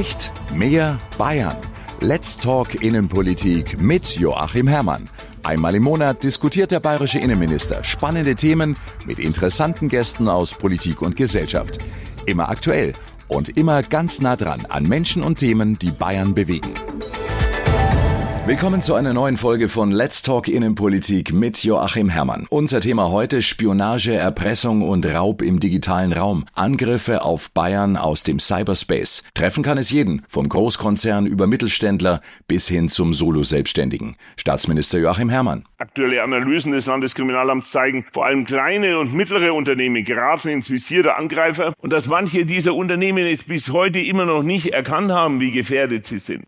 Recht, mehr Bayern. Let's Talk Innenpolitik mit Joachim Herrmann. Einmal im Monat diskutiert der bayerische Innenminister spannende Themen mit interessanten Gästen aus Politik und Gesellschaft. Immer aktuell und immer ganz nah dran an Menschen und Themen, die Bayern bewegen. Willkommen zu einer neuen Folge von Let's Talk Innenpolitik mit Joachim Herrmann. Unser Thema heute Spionage, Erpressung und Raub im digitalen Raum. Angriffe auf Bayern aus dem Cyberspace. Treffen kann es jeden, vom Großkonzern über Mittelständler bis hin zum Solo-Selbstständigen. Staatsminister Joachim Herrmann. Aktuelle Analysen des Landeskriminalamts zeigen, vor allem kleine und mittlere Unternehmen geraten ins Visier der Angreifer und dass manche dieser Unternehmen es bis heute immer noch nicht erkannt haben, wie gefährdet sie sind.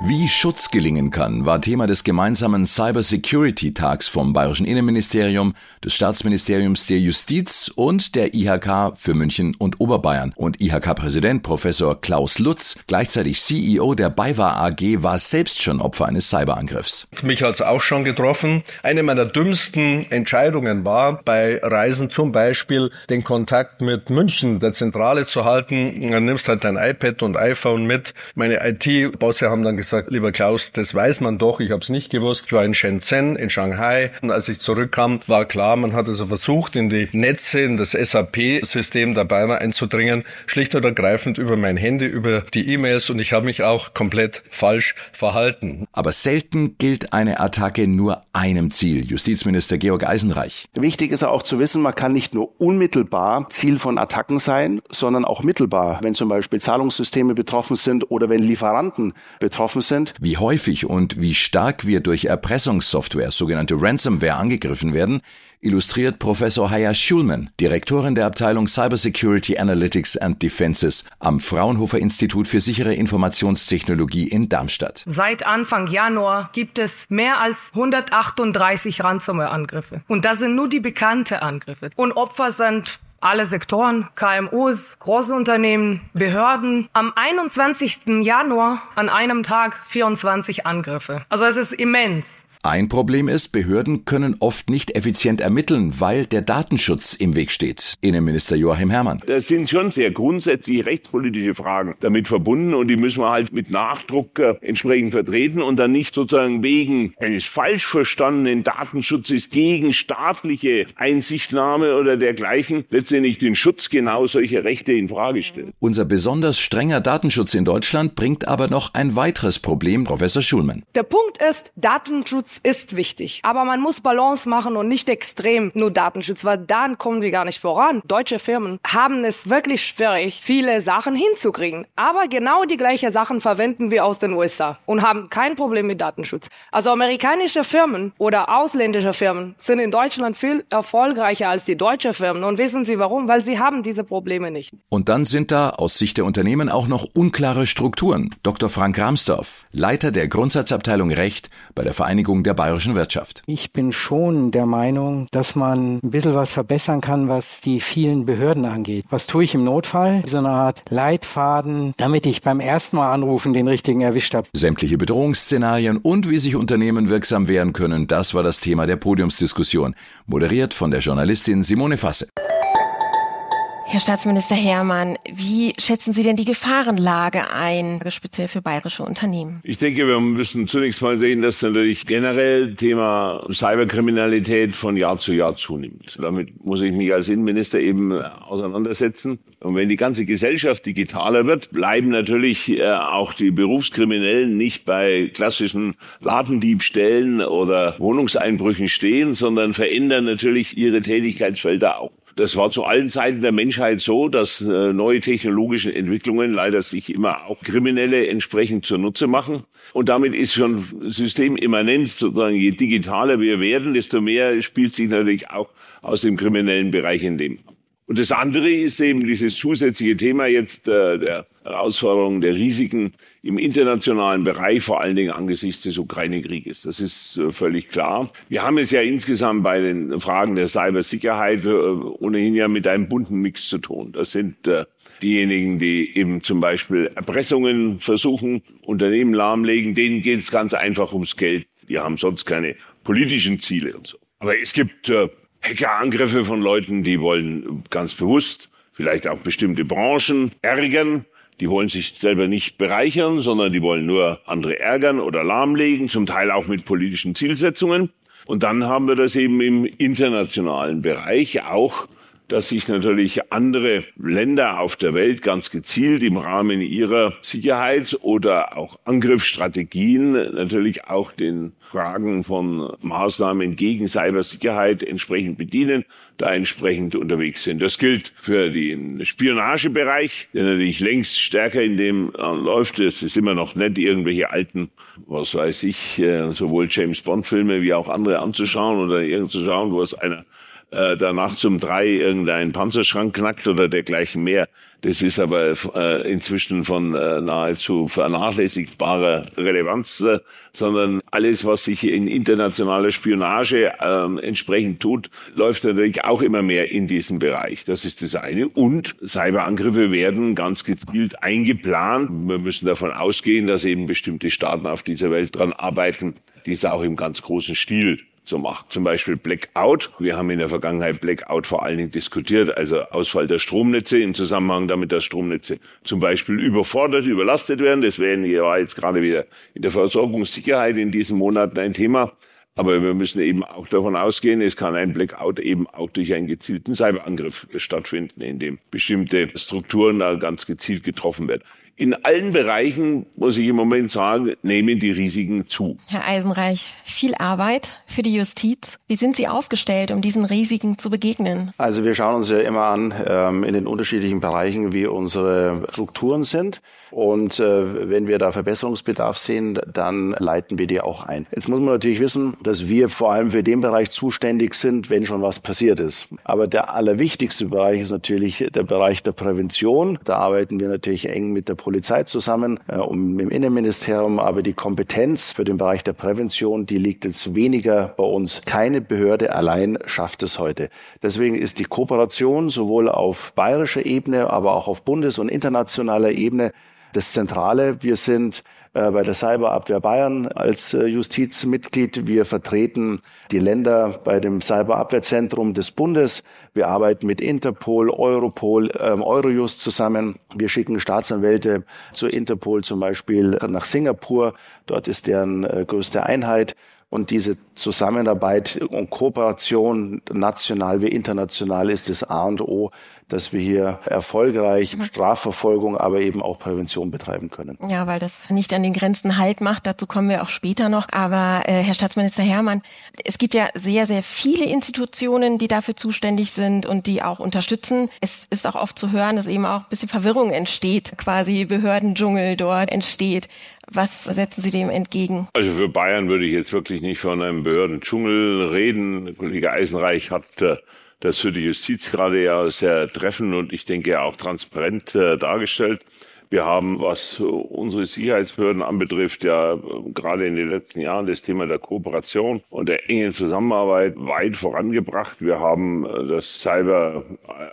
Wie Schutz gelingen kann, war Thema des gemeinsamen Cybersecurity-Tags vom Bayerischen Innenministerium, des Staatsministeriums der Justiz und der IHK für München und Oberbayern. Und IHK-Präsident Professor Klaus Lutz, gleichzeitig CEO der BayWa AG, war selbst schon Opfer eines Cyberangriffs. Mich hat's auch schon getroffen. Eine meiner dümmsten Entscheidungen war, bei Reisen zum Beispiel den Kontakt mit München, der Zentrale zu halten. Dann nimmst halt dein iPad und iPhone mit. Meine IT-Bosse haben dann gesagt, gesagt, lieber Klaus, das weiß man doch, ich habe es nicht gewusst. Ich war in Shenzhen, in Shanghai und als ich zurückkam, war klar, man hat also versucht, in die Netze, in das SAP-System dabei einzudringen, schlicht und ergreifend über mein Handy, über die E-Mails und ich habe mich auch komplett falsch verhalten. Aber selten gilt eine Attacke nur einem Ziel. Justizminister Georg Eisenreich. Wichtig ist auch zu wissen, man kann nicht nur unmittelbar Ziel von Attacken sein, sondern auch mittelbar, wenn zum Beispiel Zahlungssysteme betroffen sind oder wenn Lieferanten betroffen betroffen sind. Wie häufig und wie stark wir durch Erpressungssoftware, sogenannte Ransomware, angegriffen werden, illustriert Professor Haya Schulman, Direktorin der Abteilung Cybersecurity Analytics and Defenses am Fraunhofer Institut für sichere Informationstechnologie in Darmstadt. Seit Anfang Januar gibt es mehr als 138 Ransomware-Angriffe. Und das sind nur die bekannten Angriffe. Und Opfer sind alle Sektoren, KMUs, große Unternehmen, Behörden. Am 21. Januar an einem Tag 24 Angriffe. Also es ist immens. Ein Problem ist, Behörden können oft nicht effizient ermitteln, weil der Datenschutz im Weg steht. Innenminister Joachim Herrmann. Das sind schon sehr grundsätzliche rechtspolitische Fragen damit verbunden und die müssen wir halt mit Nachdruck äh, entsprechend vertreten und dann nicht sozusagen wegen eines falsch verstandenen Datenschutzes gegen staatliche Einsichtnahme oder dergleichen letztendlich den Schutz genau solcher Rechte in Frage stellen. Unser besonders strenger Datenschutz in Deutschland bringt aber noch ein weiteres Problem, Professor Schulmann. Der Punkt ist, Datenschutz Datenschutz ist wichtig. Aber man muss Balance machen und nicht extrem nur Datenschutz, weil dann kommen wir gar nicht voran. Deutsche Firmen haben es wirklich schwierig, viele Sachen hinzukriegen. Aber genau die gleichen Sachen verwenden wir aus den USA und haben kein Problem mit Datenschutz. Also amerikanische Firmen oder ausländische Firmen sind in Deutschland viel erfolgreicher als die deutsche Firmen. Und wissen Sie warum? Weil sie haben diese Probleme nicht. Und dann sind da aus Sicht der Unternehmen auch noch unklare Strukturen. Dr. Frank Ramsdorf, Leiter der Grundsatzabteilung Recht bei der Vereinigung Stärkung der bayerischen Wirtschaft. Ich bin schon der Meinung, dass man ein bisschen was verbessern kann, was die vielen Behörden angeht. Was tue ich im Notfall? So eine Art Leitfaden, damit ich beim ersten Mal anrufen den richtigen erwischt habe. Sämtliche Bedrohungsszenarien und wie sich Unternehmen wirksam wehren können, das war das Thema der Podiumsdiskussion. Moderiert von der Journalistin Simone Fasse. Herr Staatsminister Hermann, wie schätzen Sie denn die Gefahrenlage ein, speziell für bayerische Unternehmen? Ich denke, wir müssen zunächst mal sehen, dass natürlich generell Thema Cyberkriminalität von Jahr zu Jahr zunimmt. Damit muss ich mich als Innenminister eben auseinandersetzen. Und wenn die ganze Gesellschaft digitaler wird, bleiben natürlich äh, auch die Berufskriminellen nicht bei klassischen Ladendiebstählen oder Wohnungseinbrüchen stehen, sondern verändern natürlich ihre Tätigkeitsfelder auch. Das war zu allen Zeiten der Menschheit so, dass äh, neue technologische Entwicklungen leider sich immer auch Kriminelle entsprechend zunutze machen. Und damit ist schon systemimmanent sozusagen, je digitaler wir werden, desto mehr spielt sich natürlich auch aus dem kriminellen Bereich in dem. Und das andere ist eben dieses zusätzliche Thema jetzt äh, der Herausforderungen, der Risiken im internationalen Bereich, vor allen Dingen angesichts des Ukraine-Krieges. Das ist äh, völlig klar. Wir haben es ja insgesamt bei den Fragen der Cybersicherheit äh, ohnehin ja mit einem bunten Mix zu tun. Das sind äh, diejenigen, die eben zum Beispiel Erpressungen versuchen, Unternehmen lahmlegen, denen geht es ganz einfach ums Geld. Die haben sonst keine politischen Ziele und so. Aber es gibt Hackerangriffe von Leuten, die wollen ganz bewusst vielleicht auch bestimmte Branchen ärgern Die wollen sich selber nicht bereichern, sondern die wollen nur andere ärgern oder lahmlegen, zum Teil auch mit politischen Zielsetzungen. Und dann haben wir das eben im internationalen Bereich auch dass sich natürlich andere Länder auf der Welt ganz gezielt im Rahmen ihrer Sicherheits- oder auch Angriffsstrategien natürlich auch den Fragen von Maßnahmen gegen Cybersicherheit entsprechend bedienen, da entsprechend unterwegs sind. Das gilt für den Spionagebereich, der natürlich längst stärker in dem äh, läuft. Es ist immer noch nicht irgendwelche alten, was weiß ich, äh, sowohl James Bond Filme wie auch andere anzuschauen oder irgend zu schauen, wo es einer äh, danach zum drei irgendein Panzerschrank knackt oder dergleichen mehr. Das ist aber äh, inzwischen von äh, nahezu vernachlässigbarer Relevanz, äh, sondern alles, was sich in internationaler Spionage äh, entsprechend tut, läuft natürlich auch immer mehr in diesen Bereich. Das ist das eine. Und Cyberangriffe werden ganz gezielt eingeplant. Wir müssen davon ausgehen, dass eben bestimmte Staaten auf dieser Welt dran arbeiten, dies auch im ganz großen Stil so macht. Zum Beispiel Blackout. Wir haben in der Vergangenheit Blackout vor allen Dingen diskutiert, also Ausfall der Stromnetze im Zusammenhang damit, dass Stromnetze zum Beispiel überfordert, überlastet werden. Das wäre jetzt gerade wieder in der Versorgungssicherheit in diesen Monaten ein Thema. Aber wir müssen eben auch davon ausgehen, es kann ein Blackout eben auch durch einen gezielten Cyberangriff stattfinden, in dem bestimmte Strukturen da ganz gezielt getroffen werden in allen Bereichen, muss ich im Moment sagen, nehmen die Risiken zu. Herr Eisenreich, viel Arbeit für die Justiz. Wie sind Sie aufgestellt, um diesen Risiken zu begegnen? Also wir schauen uns ja immer an ähm, in den unterschiedlichen Bereichen, wie unsere Strukturen sind. Und äh, wenn wir da Verbesserungsbedarf sehen, dann leiten wir die auch ein. Jetzt muss man natürlich wissen, dass wir vor allem für den Bereich zuständig sind, wenn schon was passiert ist. Aber der allerwichtigste Bereich ist natürlich der Bereich der Prävention. Da arbeiten wir natürlich eng mit der Polizei zusammen äh, und im Innenministerium. Aber die Kompetenz für den Bereich der Prävention, die liegt jetzt weniger bei uns. Keine Behörde allein schafft es heute. Deswegen ist die Kooperation sowohl auf bayerischer Ebene, aber auch auf bundes- und internationaler Ebene das Zentrale. Wir sind bei der Cyberabwehr Bayern als äh, Justizmitglied. Wir vertreten die Länder bei dem Cyberabwehrzentrum des Bundes. Wir arbeiten mit Interpol, Europol, ähm, Eurojust zusammen. Wir schicken Staatsanwälte zu Interpol zum Beispiel nach Singapur. Dort ist deren äh, größte Einheit. Und diese Zusammenarbeit und Kooperation, national wie international, ist das A und O dass wir hier erfolgreich mhm. Strafverfolgung, aber eben auch Prävention betreiben können. Ja, weil das nicht an den Grenzen Halt macht. Dazu kommen wir auch später noch. Aber äh, Herr Staatsminister Hermann, es gibt ja sehr, sehr viele Institutionen, die dafür zuständig sind und die auch unterstützen. Es ist auch oft zu hören, dass eben auch ein bisschen Verwirrung entsteht, quasi Behördendschungel dort entsteht. Was setzen Sie dem entgegen? Also für Bayern würde ich jetzt wirklich nicht von einem Behördendschungel reden. Kollege Eisenreich hat äh, das für die Justiz gerade ja sehr treffend und ich denke auch transparent äh, dargestellt. Wir haben, was unsere Sicherheitsbehörden anbetrifft, ja gerade in den letzten Jahren das Thema der Kooperation und der engen Zusammenarbeit weit vorangebracht. Wir haben äh, das Cyber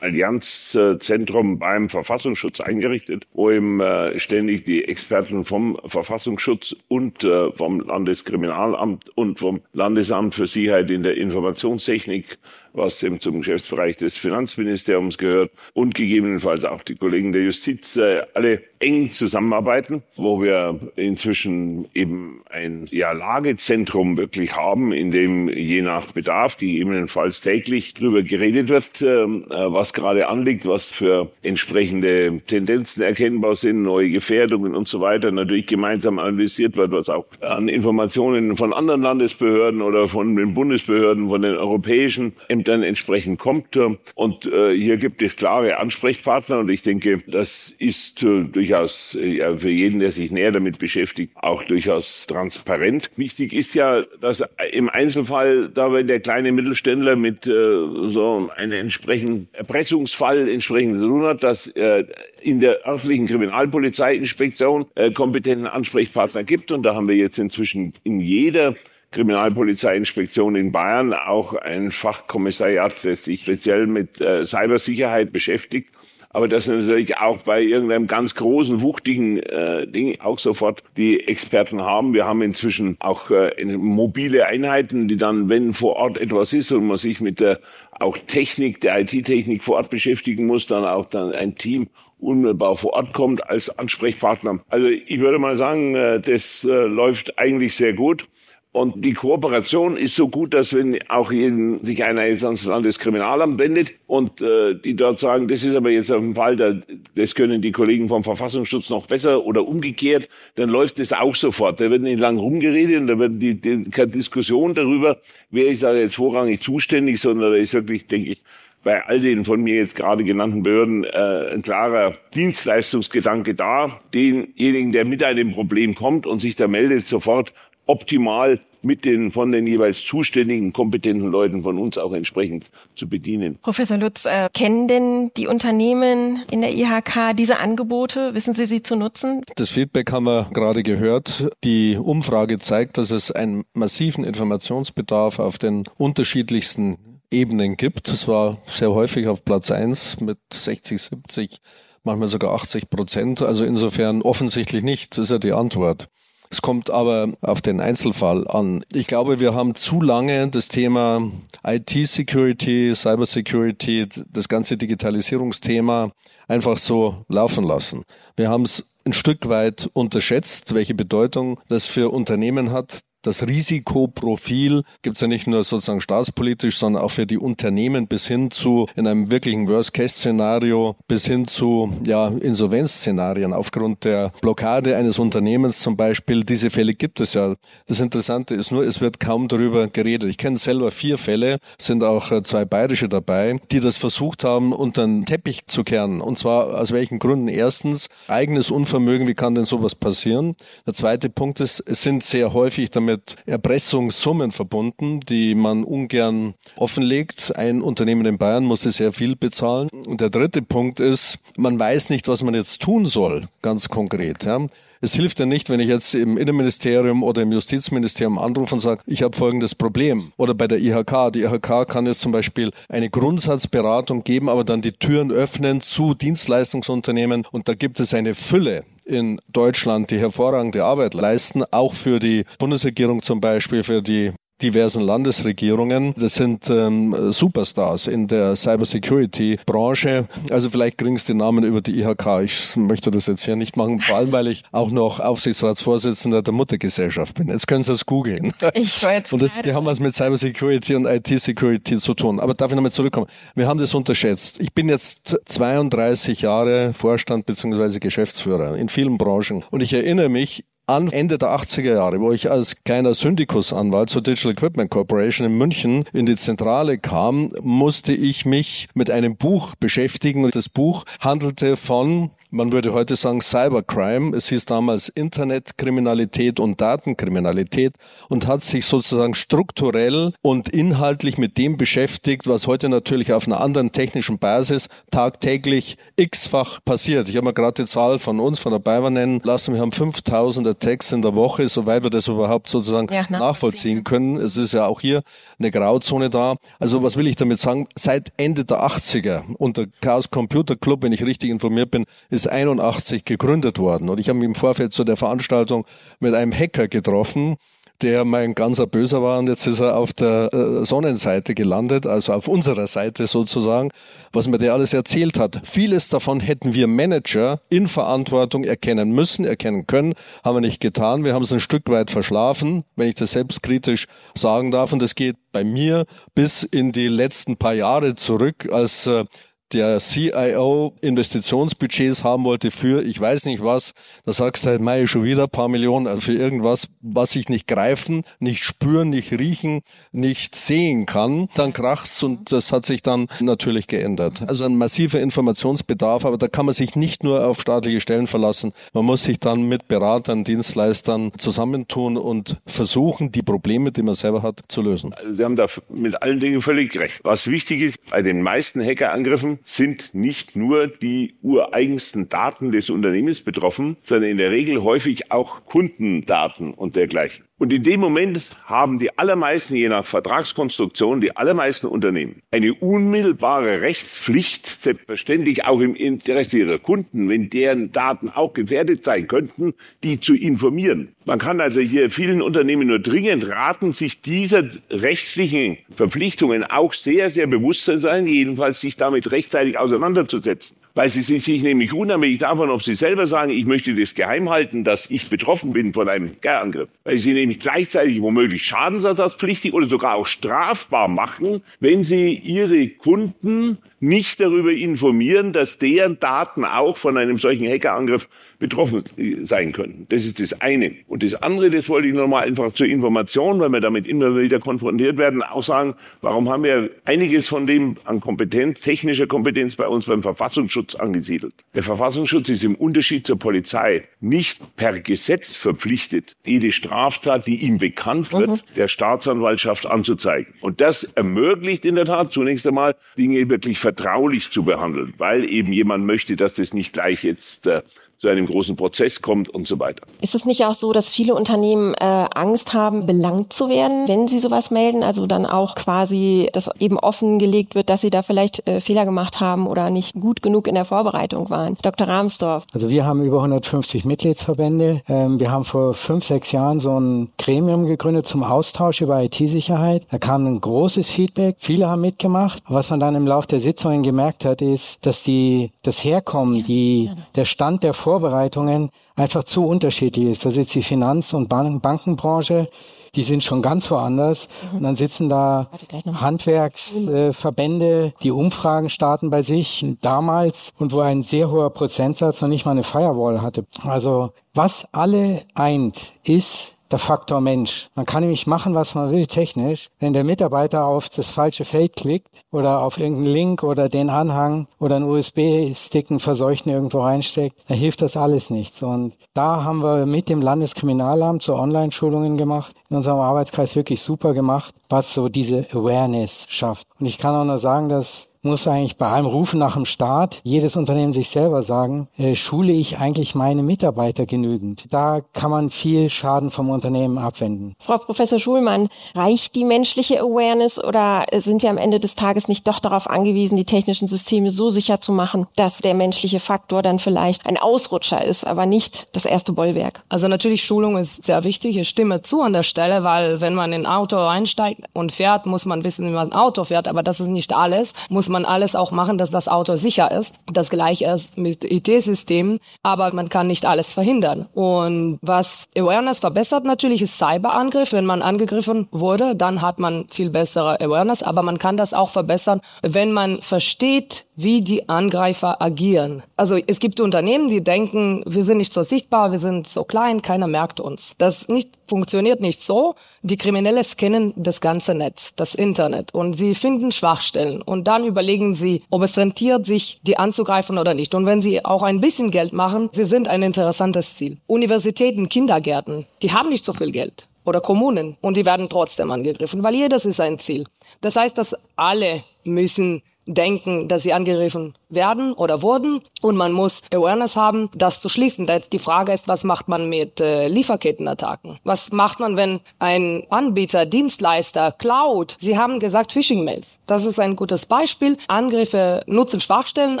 Allianzzentrum beim Verfassungsschutz eingerichtet, wo eben äh, ständig die Experten vom Verfassungsschutz und vom Landeskriminalamt und vom Landesamt für Sicherheit in der Informationstechnik was eben zum Geschäftsbereich des Finanzministeriums gehört und gegebenenfalls auch die Kollegen der Justiz äh, alle eng zusammenarbeiten, wo wir inzwischen eben ein ja, Lagezentrum wirklich haben, in dem je nach Bedarf gegebenenfalls täglich drüber geredet wird, ähm, äh, was gerade anliegt, was für entsprechende Tendenzen erkennbar sind, neue Gefährdungen und so weiter. Natürlich gemeinsam analysiert wird, was auch an Informationen von anderen Landesbehörden oder von den Bundesbehörden, von den europäischen dann entsprechend kommt. Und äh, hier gibt es klare Ansprechpartner und ich denke, das ist äh, durchaus äh, für jeden, der sich näher damit beschäftigt, auch durchaus transparent. Wichtig ist ja, dass im Einzelfall da wenn der kleine Mittelständler mit äh, so einem entsprechenden Erpressungsfall entsprechend zu tun hat, dass äh, in der örtlichen Kriminalpolizeiinspektion äh, kompetenten Ansprechpartner gibt. Und da haben wir jetzt inzwischen in jeder Kriminalpolizeiinspektion in Bayern auch ein Fachkommissariat, das sich speziell mit äh, Cybersicherheit beschäftigt aber dass natürlich auch bei irgendeinem ganz großen, wuchtigen äh, Ding auch sofort die Experten haben. Wir haben inzwischen auch äh, mobile Einheiten, die dann, wenn vor Ort etwas ist und man sich mit der auch Technik, der IT-Technik vor Ort beschäftigen muss, dann auch dann ein Team unmittelbar vor Ort kommt als Ansprechpartner. Also ich würde mal sagen, äh, das äh, läuft eigentlich sehr gut. Und die Kooperation ist so gut, dass wenn auch jeden, sich einer jetzt ans Landeskriminalamt wendet und äh, die dort sagen, das ist aber jetzt auf dem Fall, da, das können die Kollegen vom Verfassungsschutz noch besser oder umgekehrt, dann läuft das auch sofort. Da wird nicht lang rumgeredet und da wird die, die, keine Diskussion darüber, wer ist da jetzt vorrangig zuständig, sondern da ist wirklich, denke ich, bei all den von mir jetzt gerade genannten Behörden äh, ein klarer Dienstleistungsgedanke da, denjenigen, der mit einem Problem kommt und sich da meldet, sofort optimal mit den von den jeweils zuständigen kompetenten Leuten von uns auch entsprechend zu bedienen. Professor Lutz, äh, kennen denn die Unternehmen in der IHK diese Angebote? Wissen Sie sie zu nutzen? Das Feedback haben wir gerade gehört. Die Umfrage zeigt, dass es einen massiven Informationsbedarf auf den unterschiedlichsten Ebenen gibt. Es war sehr häufig auf Platz eins mit 60, 70, manchmal sogar 80 Prozent. Also insofern offensichtlich nicht. Das ist ja die Antwort. Es kommt aber auf den Einzelfall an. Ich glaube, wir haben zu lange das Thema IT-Security, Cybersecurity, das ganze Digitalisierungsthema einfach so laufen lassen. Wir haben es ein Stück weit unterschätzt, welche Bedeutung das für Unternehmen hat, das Risikoprofil gibt es ja nicht nur sozusagen staatspolitisch, sondern auch für die Unternehmen bis hin zu in einem wirklichen Worst-Case-Szenario bis hin zu ja, Insolvenzszenarien aufgrund der Blockade eines Unternehmens zum Beispiel. Diese Fälle gibt es ja. Das Interessante ist nur, es wird kaum darüber geredet. Ich kenne selber vier Fälle, sind auch äh, zwei bayerische dabei, die das versucht haben, unter den Teppich zu kehren. Und zwar aus welchen Gründen? Erstens, eigenes Unvermögen, wie kann denn sowas passieren? Der zweite Punkt ist, es sind sehr häufig damit mit Erpressungssummen verbunden, die man ungern offenlegt. Ein Unternehmen in Bayern musste sehr viel bezahlen. Und der dritte Punkt ist, man weiß nicht, was man jetzt tun soll, ganz konkret. Ja. Es hilft ja nicht, wenn ich jetzt im Innenministerium oder im Justizministerium anrufe und sage, ich habe folgendes Problem. Oder bei der IHK. Die IHK kann jetzt zum Beispiel eine Grundsatzberatung geben, aber dann die Türen öffnen zu Dienstleistungsunternehmen. Und da gibt es eine Fülle in Deutschland, die hervorragende Arbeit leisten, auch für die Bundesregierung zum Beispiel, für die diversen Landesregierungen. Das sind ähm, Superstars in der Cybersecurity-Branche. Also vielleicht kriegen Sie den Namen über die IHK. Ich möchte das jetzt hier nicht machen, vor allem weil ich auch noch Aufsichtsratsvorsitzender der Muttergesellschaft bin. Jetzt können Sie es googeln. Ich war jetzt Und das, die haben was mit Cybersecurity und IT-Security zu tun. Aber darf ich nochmal zurückkommen? Wir haben das unterschätzt. Ich bin jetzt 32 Jahre Vorstand bzw. Geschäftsführer in vielen Branchen. Und ich erinnere mich, an Ende der 80er Jahre, wo ich als kleiner Syndikusanwalt zur Digital Equipment Corporation in München in die Zentrale kam, musste ich mich mit einem Buch beschäftigen. Und das Buch handelte von man würde heute sagen Cybercrime. Es hieß damals Internetkriminalität und Datenkriminalität und hat sich sozusagen strukturell und inhaltlich mit dem beschäftigt, was heute natürlich auf einer anderen technischen Basis tagtäglich x-fach passiert. Ich habe mir gerade die Zahl von uns, von der BayWa nennen lassen. Wir haben 5000 Attacks in der Woche, soweit wir das überhaupt sozusagen ja, nachvollziehen können. Es ist ja auch hier eine Grauzone da. Also was will ich damit sagen? Seit Ende der 80er und der Chaos Computer Club, wenn ich richtig informiert bin, ist 81 gegründet worden. Und ich habe mich im Vorfeld zu der Veranstaltung mit einem Hacker getroffen, der mein ganzer Böser war und jetzt ist er auf der äh, Sonnenseite gelandet, also auf unserer Seite sozusagen, was mir der alles erzählt hat. Vieles davon hätten wir Manager in Verantwortung erkennen müssen, erkennen können, haben wir nicht getan. Wir haben es ein Stück weit verschlafen, wenn ich das selbstkritisch sagen darf. Und das geht bei mir bis in die letzten paar Jahre zurück, als äh, der CIO Investitionsbudgets haben wollte für ich weiß nicht was, da sagst du halt, Mai schon wieder ein paar Millionen also für irgendwas, was ich nicht greifen, nicht spüren, nicht riechen, nicht sehen kann, dann kracht's und das hat sich dann natürlich geändert. Also ein massiver Informationsbedarf, aber da kann man sich nicht nur auf staatliche Stellen verlassen. Man muss sich dann mit Beratern, Dienstleistern zusammentun und versuchen, die Probleme, die man selber hat, zu lösen. Sie haben da mit allen Dingen völlig recht. Was wichtig ist, bei den meisten Hackerangriffen sind nicht nur die ureigensten Daten des Unternehmens betroffen, sondern in der Regel häufig auch Kundendaten und dergleichen. Und in dem Moment haben die allermeisten, je nach Vertragskonstruktion, die allermeisten Unternehmen eine unmittelbare Rechtspflicht, selbstverständlich auch im Interesse ihrer Kunden, wenn deren Daten auch gefährdet sein könnten, die zu informieren. Man kann also hier vielen Unternehmen nur dringend raten, sich dieser rechtlichen Verpflichtungen auch sehr, sehr bewusst zu sein, jedenfalls sich damit rechtzeitig auseinanderzusetzen weil sie sind sich nämlich unabhängig davon, ob sie selber sagen, ich möchte das geheim halten, dass ich betroffen bin von einem Angriff, weil sie nämlich gleichzeitig womöglich schadensersatzpflichtig oder sogar auch strafbar machen, wenn sie ihre Kunden nicht darüber informieren, dass deren Daten auch von einem solchen Hackerangriff betroffen sein können. Das ist das eine. Und das andere, das wollte ich nochmal einfach zur Information, weil wir damit immer wieder konfrontiert werden, auch sagen, warum haben wir einiges von dem an Kompetenz, technischer Kompetenz bei uns beim Verfassungsschutz angesiedelt. Der Verfassungsschutz ist im Unterschied zur Polizei nicht per Gesetz verpflichtet, jede Straftat, die ihm bekannt wird, mhm. der Staatsanwaltschaft anzuzeigen. Und das ermöglicht in der Tat zunächst einmal, Dinge wirklich vertraulich zu behandeln, weil eben jemand möchte, dass das nicht gleich jetzt äh, zu einem großen Prozess kommt und so weiter. Ist es nicht auch so, dass viele Unternehmen äh, Angst haben, belangt zu werden, wenn sie sowas melden? Also dann auch quasi, dass eben offengelegt wird, dass sie da vielleicht äh, Fehler gemacht haben oder nicht gut genug in der Vorbereitung waren. Dr. Rahmsdorf. Also wir haben über 150 Mitgliedsverbände. Ähm, wir haben vor fünf, sechs Jahren so ein Gremium gegründet zum Austausch über IT-Sicherheit. Da kam ein großes Feedback. Viele haben mitgemacht. Was man dann im Laufe der Sitzungen gemerkt hat, ist, dass die, das Herkommen, die, der Stand der Vorbereitungen einfach zu unterschiedlich ist. Da sitzt die Finanz- und Ban Bankenbranche, die sind schon ganz woanders. Mhm. Und dann sitzen da Handwerksverbände, äh, die Umfragen starten bei sich damals und wo ein sehr hoher Prozentsatz noch nicht mal eine Firewall hatte. Also was alle eint, ist, der Faktor Mensch. Man kann nämlich machen, was man will technisch. Wenn der Mitarbeiter auf das falsche Feld klickt oder auf irgendeinen Link oder den Anhang oder einen USB-Stick einen verseuchten irgendwo reinsteckt, dann hilft das alles nichts. Und da haben wir mit dem Landeskriminalamt so Online-Schulungen gemacht, in unserem Arbeitskreis wirklich super gemacht, was so diese Awareness schafft. Und ich kann auch nur sagen, dass muss eigentlich bei allem Rufen nach dem Staat jedes Unternehmen sich selber sagen, äh, schule ich eigentlich meine Mitarbeiter genügend? Da kann man viel Schaden vom Unternehmen abwenden. Frau Professor Schulmann, reicht die menschliche Awareness oder sind wir am Ende des Tages nicht doch darauf angewiesen, die technischen Systeme so sicher zu machen, dass der menschliche Faktor dann vielleicht ein Ausrutscher ist, aber nicht das erste Bollwerk? Also natürlich Schulung ist sehr wichtig. Ich stimme zu an der Stelle, weil wenn man in ein Auto einsteigt und fährt, muss man wissen, wie man ein Auto fährt, aber das ist nicht alles. Muss man man alles auch machen, dass das Auto sicher ist. Das gleiche ist mit IT-Systemen, aber man kann nicht alles verhindern. Und was Awareness verbessert natürlich ist Cyberangriff. Wenn man angegriffen wurde, dann hat man viel bessere Awareness, aber man kann das auch verbessern, wenn man versteht, wie die Angreifer agieren. Also es gibt Unternehmen, die denken, wir sind nicht so sichtbar, wir sind so klein, keiner merkt uns. Das nicht, funktioniert nicht so. Die Kriminelle scannen das ganze Netz, das Internet und sie finden Schwachstellen und dann überlegen sie, ob es rentiert, sich die anzugreifen oder nicht. Und wenn sie auch ein bisschen Geld machen, sie sind ein interessantes Ziel. Universitäten, Kindergärten, die haben nicht so viel Geld oder Kommunen und die werden trotzdem angegriffen, weil jedes ist ein Ziel. Das heißt, dass alle müssen denken, dass sie angegriffen werden oder wurden und man muss Awareness haben, das zu schließen. Jetzt die Frage ist, was macht man mit äh, Lieferkettenattacken? Was macht man, wenn ein Anbieter, Dienstleister, Cloud, Sie haben gesagt Phishing-Mails. Das ist ein gutes Beispiel. Angriffe nutzen Schwachstellen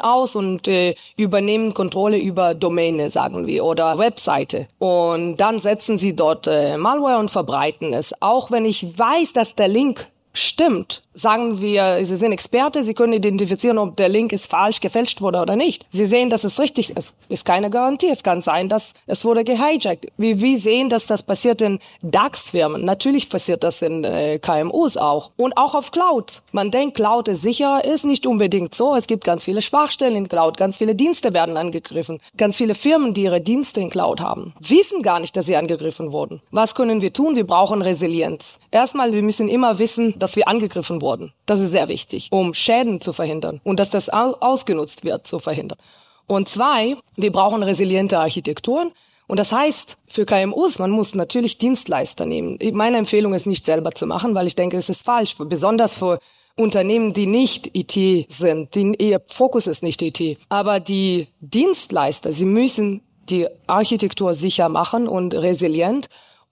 aus und äh, übernehmen Kontrolle über Domäne, sagen wir, oder Webseite. Und dann setzen sie dort äh, Malware und verbreiten es. Auch wenn ich weiß, dass der Link stimmt, sagen wir, Sie sind Experte, Sie können identifizieren, ob der Link ist falsch gefälscht wurde oder nicht. Sie sehen, dass es richtig ist. Ist keine Garantie. Es kann sein, dass es wurde gehijackt. Wie wir sehen, dass das passiert in DAX-Firmen. Natürlich passiert das in äh, KMUs auch. Und auch auf Cloud. Man denkt, Cloud ist sicher, ist nicht unbedingt so. Es gibt ganz viele Schwachstellen in Cloud. Ganz viele Dienste werden angegriffen. Ganz viele Firmen, die ihre Dienste in Cloud haben, wissen gar nicht, dass sie angegriffen wurden. Was können wir tun? Wir brauchen Resilienz. Erstmal, wir müssen immer wissen, dass wir angegriffen wurden wurden. Das ist sehr wichtig, um Schäden zu verhindern und dass das ausgenutzt wird zu verhindern. Und zwei, wir brauchen resiliente Architekturen. Und das heißt, für KMUs, man muss natürlich Dienstleister nehmen. Meine Empfehlung ist nicht selber zu machen, weil ich denke, es ist falsch, besonders für Unternehmen, die nicht IT sind, die, ihr Fokus ist nicht IT. Aber die Dienstleister, sie müssen die Architektur sicher machen und resilient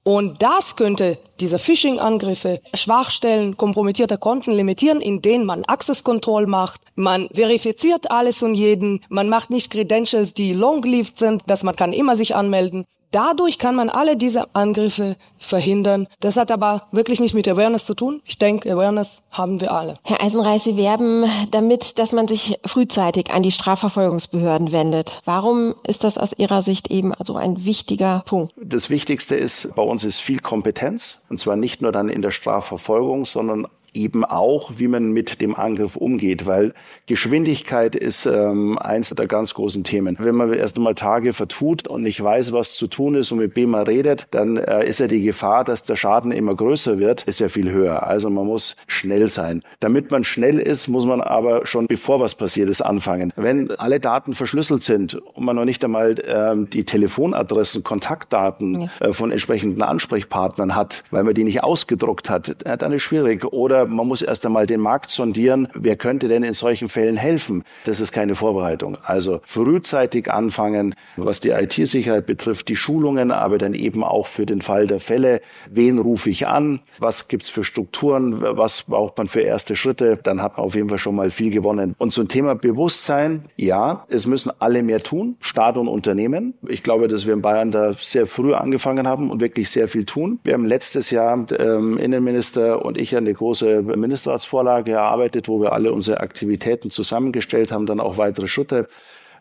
Und das könnte diese Phishing-Angriffe, Schwachstellen, kompromittierte Konten limitieren, indem man Access Control macht. Man verifiziert alles und jeden. Man macht nicht Credentials, die long-lived sind, dass man kann immer sich anmelden. Dadurch kann man alle diese Angriffe verhindern. Das hat aber wirklich nicht mit Awareness zu tun. Ich denke, Awareness haben wir alle. Herr Eisenreich, Sie werben damit, dass man sich frühzeitig an die Strafverfolgungsbehörden wendet. Warum ist das aus Ihrer Sicht eben so ein wichtiger Punkt? Das Wichtigste ist, bei uns ist viel Kompetenz. Und zwar nicht nur dann in der Strafverfolgung, sondern eben auch, wie man mit dem Angriff umgeht, weil Geschwindigkeit ist ähm, eins der ganz großen Themen. Wenn man erst einmal Tage vertut und nicht weiß, was zu tun ist und mit wem man redet, dann äh, ist ja die Gefahr, dass der Schaden immer größer wird, ist ja viel höher. Also man muss schnell sein. Damit man schnell ist, muss man aber schon bevor was passiert ist anfangen. Wenn alle Daten verschlüsselt sind und man noch nicht einmal ähm, die Telefonadressen, Kontaktdaten ja. äh, von entsprechenden Ansprechpartnern hat, weil man die nicht ausgedruckt hat, äh, dann ist schwierig. Man muss erst einmal den Markt sondieren. Wer könnte denn in solchen Fällen helfen? Das ist keine Vorbereitung. Also frühzeitig anfangen, was die IT-Sicherheit betrifft, die Schulungen, aber dann eben auch für den Fall der Fälle. Wen rufe ich an? Was gibt's für Strukturen? Was braucht man für erste Schritte? Dann hat man auf jeden Fall schon mal viel gewonnen. Und zum Thema Bewusstsein, ja, es müssen alle mehr tun, Staat und Unternehmen. Ich glaube, dass wir in Bayern da sehr früh angefangen haben und wirklich sehr viel tun. Wir haben letztes Jahr ähm, Innenminister und ich eine große Ministerratsvorlage erarbeitet, wo wir alle unsere Aktivitäten zusammengestellt haben, dann auch weitere Schritte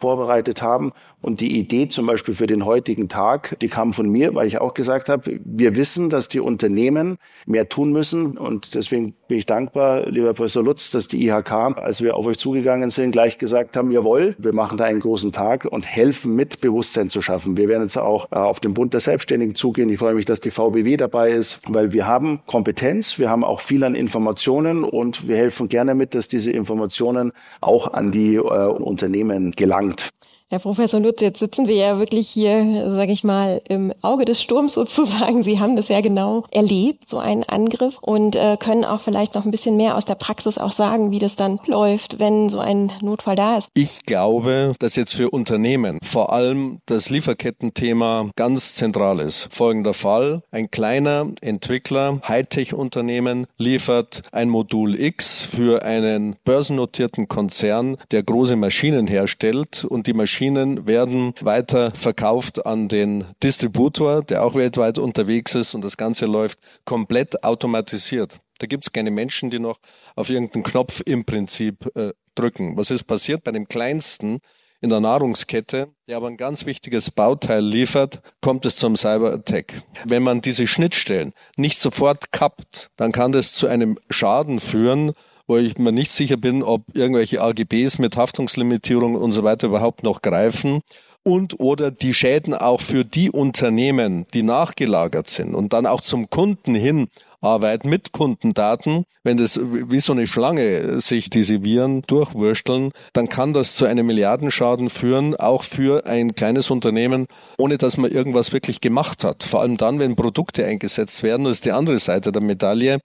vorbereitet haben. Und die Idee zum Beispiel für den heutigen Tag, die kam von mir, weil ich auch gesagt habe, wir wissen, dass die Unternehmen mehr tun müssen. Und deswegen bin ich dankbar, lieber Professor Lutz, dass die IHK, als wir auf euch zugegangen sind, gleich gesagt haben, jawohl, wir machen da einen großen Tag und helfen mit, Bewusstsein zu schaffen. Wir werden jetzt auch äh, auf den Bund der Selbstständigen zugehen. Ich freue mich, dass die VBW dabei ist, weil wir haben Kompetenz, wir haben auch viel an Informationen und wir helfen gerne mit, dass diese Informationen auch an die äh, Unternehmen gelangt. Herr Professor Nutz, jetzt sitzen wir ja wirklich hier, sage ich mal, im Auge des Sturms sozusagen. Sie haben das ja genau erlebt, so einen Angriff und äh, können auch vielleicht noch ein bisschen mehr aus der Praxis auch sagen, wie das dann läuft, wenn so ein Notfall da ist. Ich glaube, dass jetzt für Unternehmen vor allem das Lieferkettenthema ganz zentral ist. Folgender Fall. Ein kleiner Entwickler, Hightech-Unternehmen liefert ein Modul X für einen börsennotierten Konzern, der große Maschinen herstellt und die Maschinen Maschinen werden weiter verkauft an den Distributor, der auch weltweit unterwegs ist und das Ganze läuft komplett automatisiert. Da gibt es keine Menschen, die noch auf irgendeinen Knopf im Prinzip äh, drücken. Was ist passiert bei dem kleinsten in der Nahrungskette, der aber ein ganz wichtiges Bauteil liefert, kommt es zum Cyberattack. Wenn man diese Schnittstellen nicht sofort kappt, dann kann das zu einem Schaden führen, wo ich mir nicht sicher bin, ob irgendwelche AGBs mit Haftungslimitierung und so weiter überhaupt noch greifen und oder die Schäden auch für die Unternehmen, die nachgelagert sind und dann auch zum Kunden hin arbeiten mit Kundendaten, wenn das wie so eine Schlange sich diese Viren durchwursteln, dann kann das zu einem Milliardenschaden führen, auch für ein kleines Unternehmen, ohne dass man irgendwas wirklich gemacht hat. Vor allem dann, wenn Produkte eingesetzt werden, das ist die andere Seite der Medaille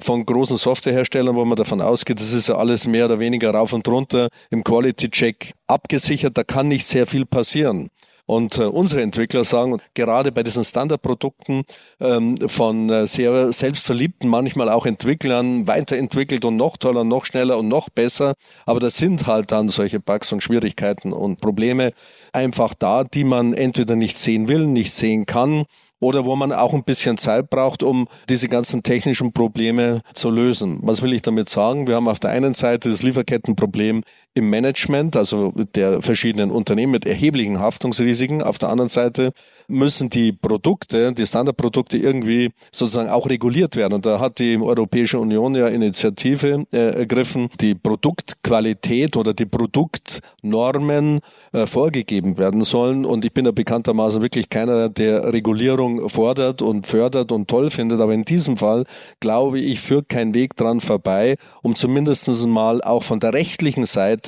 von großen Softwareherstellern, wo man davon ausgeht, das ist ja alles mehr oder weniger rauf und runter im Quality Check abgesichert, da kann nicht sehr viel passieren. Und äh, unsere Entwickler sagen, gerade bei diesen Standardprodukten ähm, von äh, sehr selbstverliebten, manchmal auch Entwicklern, weiterentwickelt und noch toller, noch schneller und noch besser. Aber das sind halt dann solche Bugs und Schwierigkeiten und Probleme einfach da, die man entweder nicht sehen will, nicht sehen kann oder wo man auch ein bisschen Zeit braucht, um diese ganzen technischen Probleme zu lösen. Was will ich damit sagen? Wir haben auf der einen Seite das Lieferkettenproblem im Management, also der verschiedenen Unternehmen mit erheblichen Haftungsrisiken. Auf der anderen Seite müssen die Produkte, die Standardprodukte irgendwie sozusagen auch reguliert werden. Und da hat die Europäische Union ja Initiative äh, ergriffen, die Produktqualität oder die Produktnormen äh, vorgegeben werden sollen. Und ich bin ja bekanntermaßen wirklich keiner, der Regulierung fordert und fördert und toll findet. Aber in diesem Fall, glaube ich, führt kein Weg dran vorbei, um zumindest mal auch von der rechtlichen Seite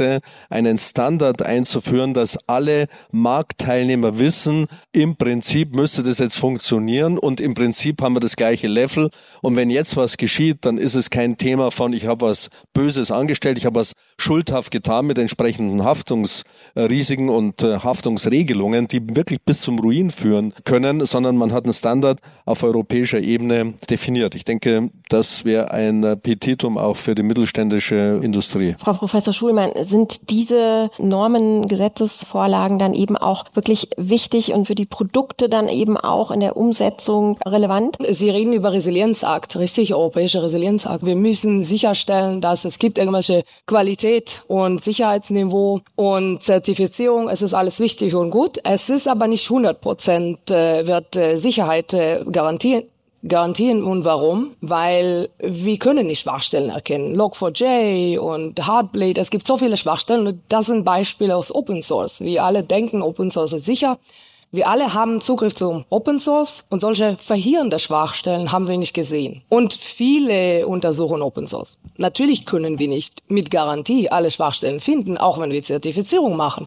einen Standard einzuführen, dass alle Marktteilnehmer wissen, im Prinzip müsste das jetzt funktionieren und im Prinzip haben wir das gleiche Level. Und wenn jetzt was geschieht, dann ist es kein Thema von, ich habe was Böses angestellt, ich habe was schuldhaft getan mit entsprechenden Haftungsrisiken und äh, Haftungsregelungen, die wirklich bis zum Ruin führen können, sondern man hat einen Standard auf europäischer Ebene definiert. Ich denke, das wäre ein Petitum auch für die mittelständische Industrie. Frau Professor Schulmann, sind diese Normen, Gesetzesvorlagen dann eben auch wirklich wichtig und für die Produkte dann eben auch in der Umsetzung relevant? Sie reden über Resilienzakt, richtig, europäischer Resilienzakt. Wir müssen sicherstellen, dass es gibt irgendwelche Qualität und Sicherheitsniveau und Zertifizierung. Es ist alles wichtig und gut. Es ist aber nicht 100 Prozent äh, wird äh, Sicherheit äh, garantieren. Und warum? Weil wir können nicht Schwachstellen erkennen. Log4j und Heartblade, es gibt so viele Schwachstellen. Das sind Beispiele aus Open Source. Wir alle denken, Open Source ist sicher. Wir alle haben Zugriff zum Open Source und solche verheerende Schwachstellen haben wir nicht gesehen. Und viele untersuchen Open Source. Natürlich können wir nicht mit Garantie alle Schwachstellen finden, auch wenn wir Zertifizierung machen.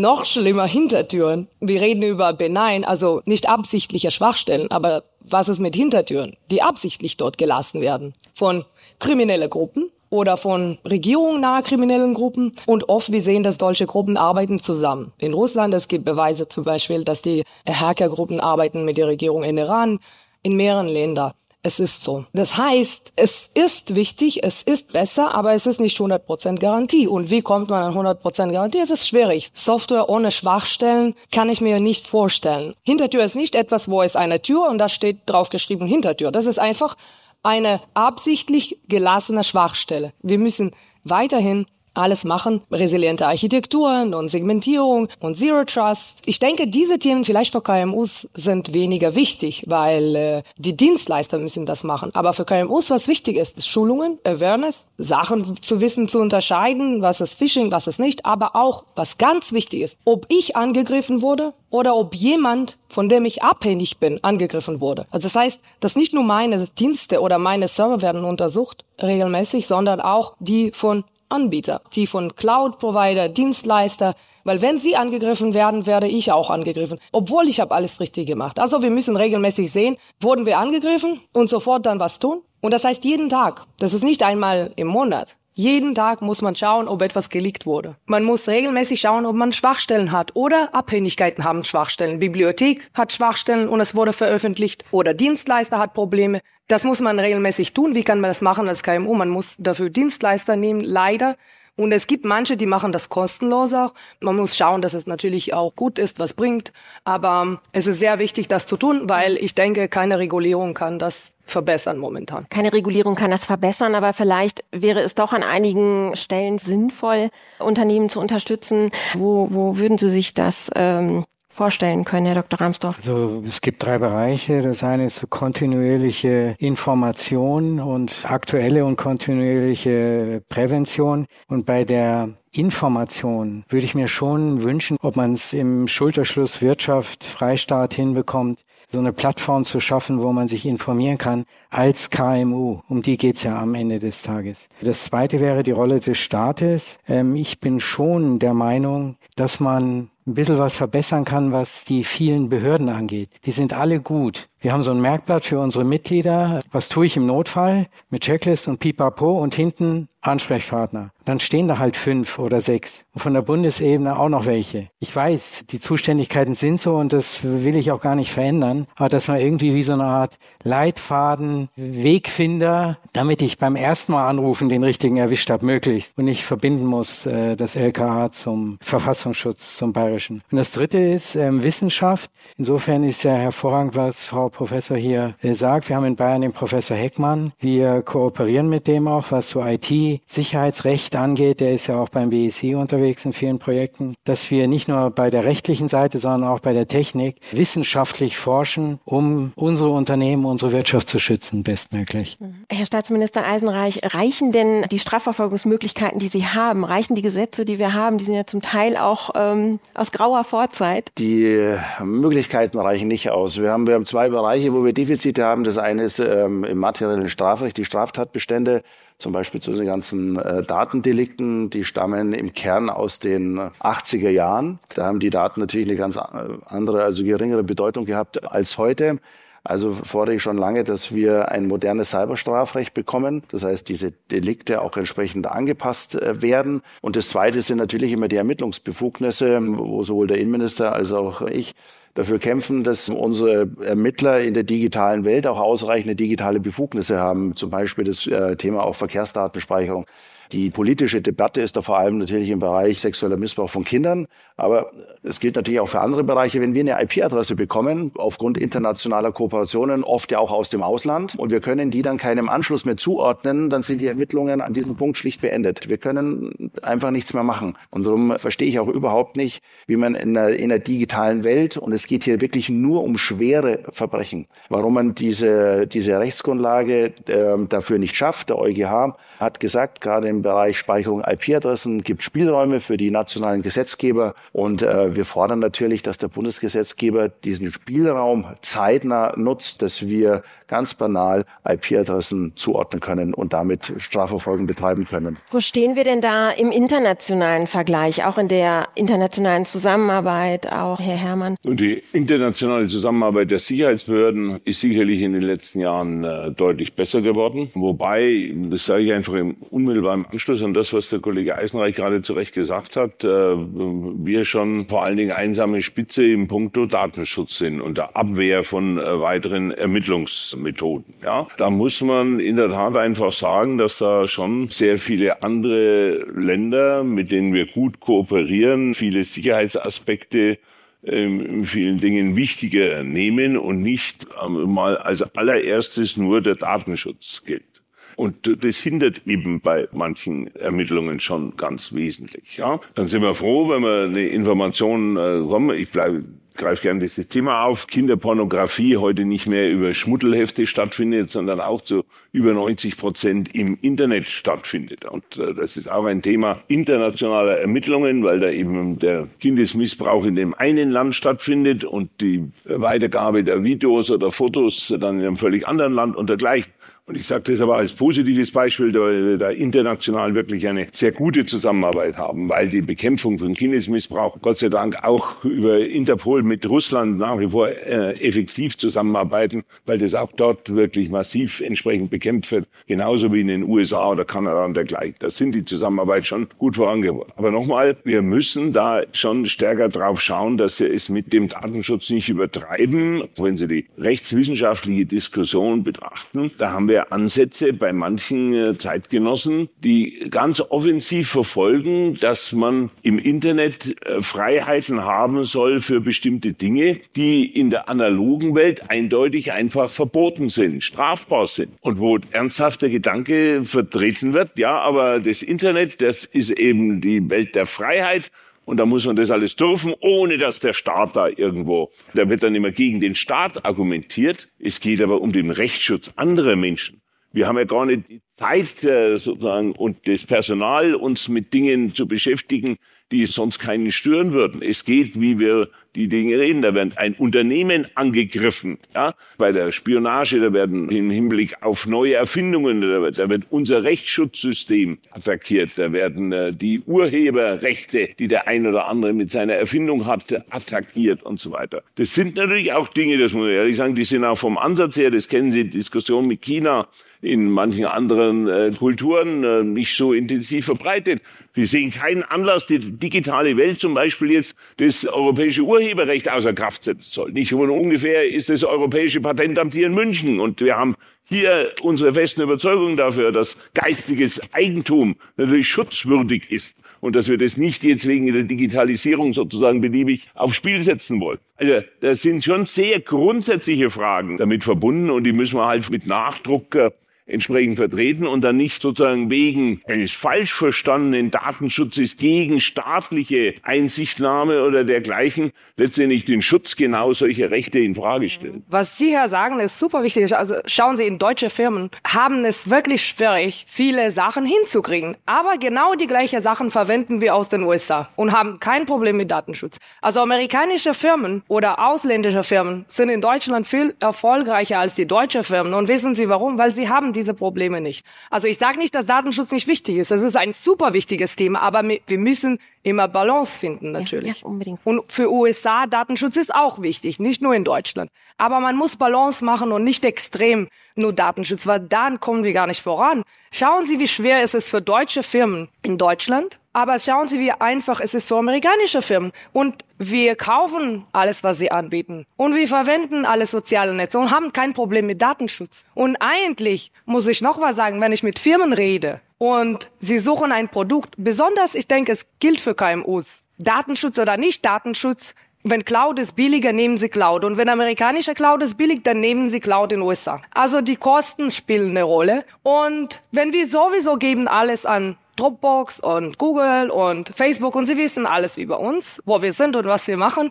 Noch schlimmer Hintertüren. Wir reden über benign, also nicht absichtliche Schwachstellen, aber was ist mit Hintertüren, die absichtlich dort gelassen werden? Von kriminelle Gruppen, oder von regierungsnahe kriminellen Gruppen. Und oft wir sehen, dass solche Gruppen arbeiten zusammen. In Russland, es gibt Beweise zum Beispiel, dass die Hackergruppen arbeiten mit der Regierung in Iran, in mehreren Ländern. Es ist so. Das heißt, es ist wichtig, es ist besser, aber es ist nicht 100% Garantie. Und wie kommt man an 100% Garantie? Es ist schwierig. Software ohne Schwachstellen kann ich mir nicht vorstellen. Hintertür ist nicht etwas, wo es eine Tür und da steht drauf geschrieben Hintertür. Das ist einfach eine absichtlich gelassene Schwachstelle. Wir müssen weiterhin alles machen, resiliente Architekturen und Segmentierung und Zero Trust. Ich denke, diese Themen vielleicht für KMUs sind weniger wichtig, weil äh, die Dienstleister müssen das machen. Aber für KMUs, was wichtig ist, ist Schulungen, Awareness, Sachen zu wissen, zu unterscheiden, was ist Phishing, was ist nicht, aber auch, was ganz wichtig ist, ob ich angegriffen wurde oder ob jemand, von dem ich abhängig bin, angegriffen wurde. Also das heißt, dass nicht nur meine Dienste oder meine Server werden untersucht regelmäßig, sondern auch die von Anbieter, die von Cloud-Provider, Dienstleister, weil wenn sie angegriffen werden, werde ich auch angegriffen, obwohl ich habe alles richtig gemacht. Also wir müssen regelmäßig sehen, wurden wir angegriffen und sofort dann was tun. Und das heißt jeden Tag. Das ist nicht einmal im Monat. Jeden Tag muss man schauen, ob etwas geleakt wurde. Man muss regelmäßig schauen, ob man Schwachstellen hat oder Abhängigkeiten haben Schwachstellen. Bibliothek hat Schwachstellen und es wurde veröffentlicht oder Dienstleister hat Probleme. Das muss man regelmäßig tun. Wie kann man das machen als KMU? Man muss dafür Dienstleister nehmen, leider. Und es gibt manche, die machen das kostenlos auch. Man muss schauen, dass es natürlich auch gut ist, was bringt. Aber es ist sehr wichtig, das zu tun, weil ich denke, keine Regulierung kann das verbessern momentan. Keine Regulierung kann das verbessern, aber vielleicht wäre es doch an einigen Stellen sinnvoll, Unternehmen zu unterstützen. Wo, wo würden Sie sich das ähm, vorstellen können, Herr Dr. Ramsdorf? Also es gibt drei Bereiche. Das eine ist kontinuierliche Information und aktuelle und kontinuierliche Prävention. Und bei der Information würde ich mir schon wünschen, ob man es im Schulterschluss Wirtschaft, Freistaat hinbekommt, so eine Plattform zu schaffen, wo man sich informieren kann als KMU. Um die geht's ja am Ende des Tages. Das zweite wäre die Rolle des Staates. Ähm, ich bin schon der Meinung, dass man ein bisschen was verbessern kann, was die vielen Behörden angeht. Die sind alle gut. Wir haben so ein Merkblatt für unsere Mitglieder. Was tue ich im Notfall? Mit Checklist und Pipapo und hinten Ansprechpartner. Dann stehen da halt fünf oder sechs. Und von der Bundesebene auch noch welche. Ich weiß, die Zuständigkeiten sind so und das will ich auch gar nicht verändern. Aber dass man irgendwie wie so eine Art Leitfaden, Wegfinder, damit ich beim ersten Mal anrufen den richtigen erwischt habe, möglichst. Und nicht verbinden muss äh, das LKA zum Verfassungsschutz, zum Bayerischen. Und das dritte ist ähm, Wissenschaft. Insofern ist ja hervorragend, was Frau Professor hier äh, sagt. Wir haben in Bayern den Professor Heckmann. Wir kooperieren mit dem auch, was so IT-Sicherheitsrecht angeht. Der ist ja auch beim BSI unterwegs in vielen Projekten. Dass wir nicht nur bei der rechtlichen Seite, sondern auch bei der Technik wissenschaftlich forschen, um unsere Unternehmen, unsere Wirtschaft zu schützen, bestmöglich. Mhm. Herr Staatsminister Eisenreich, reichen denn die Strafverfolgungsmöglichkeiten, die Sie haben, reichen die Gesetze, die wir haben, die sind ja zum Teil auch ähm, aus grauer Vorzeit? Die Möglichkeiten reichen nicht aus. Wir haben, wir haben zwei Bereiche, wo wir Defizite haben. Das eine ist ähm, im materiellen Strafrecht, die Straftatbestände, zum Beispiel zu den ganzen äh, Datendelikten, die stammen im Kern aus den 80er Jahren. Da haben die Daten natürlich eine ganz äh, andere, also geringere Bedeutung gehabt als heute. Also fordere ich schon lange, dass wir ein modernes Cyberstrafrecht bekommen. Das heißt, diese Delikte auch entsprechend angepasst äh, werden. Und das Zweite sind natürlich immer die Ermittlungsbefugnisse, wo sowohl der Innenminister als auch ich dafür kämpfen, dass unsere Ermittler in der digitalen Welt auch ausreichende digitale Befugnisse haben. Zum Beispiel das äh, Thema auch Verkehrsdatenspeicherung. Die politische Debatte ist da vor allem natürlich im Bereich sexueller Missbrauch von Kindern. Aber es gilt natürlich auch für andere Bereiche. Wenn wir eine IP-Adresse bekommen, aufgrund internationaler Kooperationen, oft ja auch aus dem Ausland, und wir können die dann keinem Anschluss mehr zuordnen, dann sind die Ermittlungen an diesem Punkt schlicht beendet. Wir können einfach nichts mehr machen. Und darum verstehe ich auch überhaupt nicht, wie man in einer, in einer digitalen Welt, und es geht hier wirklich nur um schwere Verbrechen, warum man diese, diese Rechtsgrundlage äh, dafür nicht schafft. Der EuGH hat gesagt, gerade im Bereich Speicherung IP-Adressen gibt Spielräume für die nationalen Gesetzgeber. Und äh, wir fordern natürlich, dass der Bundesgesetzgeber diesen Spielraum zeitnah nutzt, dass wir ganz banal IP-Adressen zuordnen können und damit Strafverfolgung betreiben können. Wo stehen wir denn da im internationalen Vergleich, auch in der internationalen Zusammenarbeit, auch Herr Herrmann? Und die internationale Zusammenarbeit der Sicherheitsbehörden ist sicherlich in den letzten Jahren äh, deutlich besser geworden. Wobei, das sage ich einfach im unmittelbaren Anschluss an das, was der Kollege Eisenreich gerade zu Recht gesagt hat, äh, wir schon vor allen Dingen einsame Spitze im Puncto Datenschutz sind und der Abwehr von äh, weiteren Ermittlungs Methoden. Ja, da muss man in der Tat einfach sagen, dass da schon sehr viele andere Länder, mit denen wir gut kooperieren, viele Sicherheitsaspekte ähm, in vielen Dingen wichtiger nehmen und nicht ähm, mal als allererstes nur der Datenschutz gilt. Und das hindert eben bei manchen Ermittlungen schon ganz wesentlich. Ja, dann sind wir froh, wenn wir eine Information äh, kommen. Ich bleibe greife gerne dieses Thema auf. Kinderpornografie heute nicht mehr über Schmuddelhefte stattfindet, sondern auch zu über 90 Prozent im Internet stattfindet. Und äh, das ist auch ein Thema internationaler Ermittlungen, weil da eben der Kindesmissbrauch in dem einen Land stattfindet und die Weitergabe der Videos oder Fotos dann in einem völlig anderen Land und dergleichen. Und ich sage das aber als positives Beispiel, weil wir da international wirklich eine sehr gute Zusammenarbeit haben, weil die Bekämpfung von Kindesmissbrauch Gott sei Dank auch über Interpol mit Russland nach wie vor äh, effektiv zusammenarbeiten, weil das auch dort wirklich massiv entsprechend bekämpft wird, genauso wie in den USA oder Kanada und dergleichen. Da sind die Zusammenarbeit schon gut vorangebracht. Aber nochmal, wir müssen da schon stärker drauf schauen, dass wir es mit dem Datenschutz nicht übertreiben. Wenn Sie die rechtswissenschaftliche Diskussion betrachten, da haben wir Ansätze bei manchen äh, Zeitgenossen, die ganz offensiv verfolgen, dass man im Internet äh, Freiheiten haben soll für bestimmte Dinge, die in der analogen Welt eindeutig einfach verboten sind, strafbar sind. Und wo ernsthafter Gedanke vertreten wird, ja, aber das Internet, das ist eben die Welt der Freiheit und da muss man das alles dürfen, ohne dass der Staat da irgendwo, da wird dann immer gegen den Staat argumentiert. Es geht aber um den Rechtsschutz anderer Menschen. Wir haben ja gar nicht die Zeit äh, sozusagen und das Personal, uns mit Dingen zu beschäftigen, die sonst keinen stören würden. Es geht, wie wir die Dinge reden. Da wird ein Unternehmen angegriffen. Ja? Bei der Spionage, da werden im Hinblick auf neue Erfindungen, da wird, da wird unser Rechtsschutzsystem attackiert. Da werden äh, die Urheberrechte, die der ein oder andere mit seiner Erfindung hat, attackiert und so weiter. Das sind natürlich auch Dinge, das muss man ehrlich sagen, die sind auch vom Ansatz her, das kennen Sie, Diskussion mit China, in manchen anderen äh, Kulturen äh, nicht so intensiv verbreitet. Wir sehen keinen Anlass, die digitale Welt zum Beispiel jetzt das europäische Urheberrecht außer Kraft setzen soll. Nicht ungefähr ist das europäische Patentamt hier in München und wir haben hier unsere festen Überzeugungen dafür, dass geistiges Eigentum natürlich schutzwürdig ist und dass wir das nicht jetzt wegen der Digitalisierung sozusagen beliebig aufs Spiel setzen wollen. Also das sind schon sehr grundsätzliche Fragen damit verbunden und die müssen wir halt mit Nachdruck äh, entsprechend vertreten und dann nicht sozusagen wegen eines falsch verstandenen Datenschutzes gegen staatliche Einsichtnahme oder dergleichen letztendlich den Schutz genau solcher Rechte in Frage stellen. Was Sie hier sagen, ist super wichtig. Also schauen Sie, in deutsche Firmen haben es wirklich schwierig, viele Sachen hinzukriegen. Aber genau die gleichen Sachen verwenden wir aus den USA und haben kein Problem mit Datenschutz. Also amerikanische Firmen oder ausländische Firmen sind in Deutschland viel erfolgreicher als die deutsche Firmen. Und wissen Sie warum? Weil sie haben diese Probleme nicht. Also ich sage nicht, dass Datenschutz nicht wichtig ist. Das ist ein super wichtiges Thema, aber wir müssen immer Balance finden natürlich. Ja, ja, unbedingt. Und für USA Datenschutz ist auch wichtig, nicht nur in Deutschland. Aber man muss Balance machen und nicht extrem nur Datenschutz, weil dann kommen wir gar nicht voran. Schauen Sie, wie schwer es ist für deutsche Firmen in Deutschland Aber schauen Sie, wie einfach es ist für amerikanische Firmen. Und wir kaufen alles, was sie anbieten. Und wir verwenden alle soziale Netze und haben kein Problem mit Datenschutz. Und eigentlich muss ich noch was sagen, wenn ich mit Firmen rede und sie suchen ein Produkt, besonders ich denke, es gilt für KMUs. Datenschutz oder nicht Datenschutz, wenn Cloud ist billiger, nehmen Sie Cloud. Und wenn amerikanische Cloud ist billig, dann nehmen Sie Cloud in USA. Also die Kosten spielen eine Rolle. Und wenn wir sowieso geben alles an Dropbox und Google und Facebook und Sie wissen alles über uns, wo wir sind und was wir machen,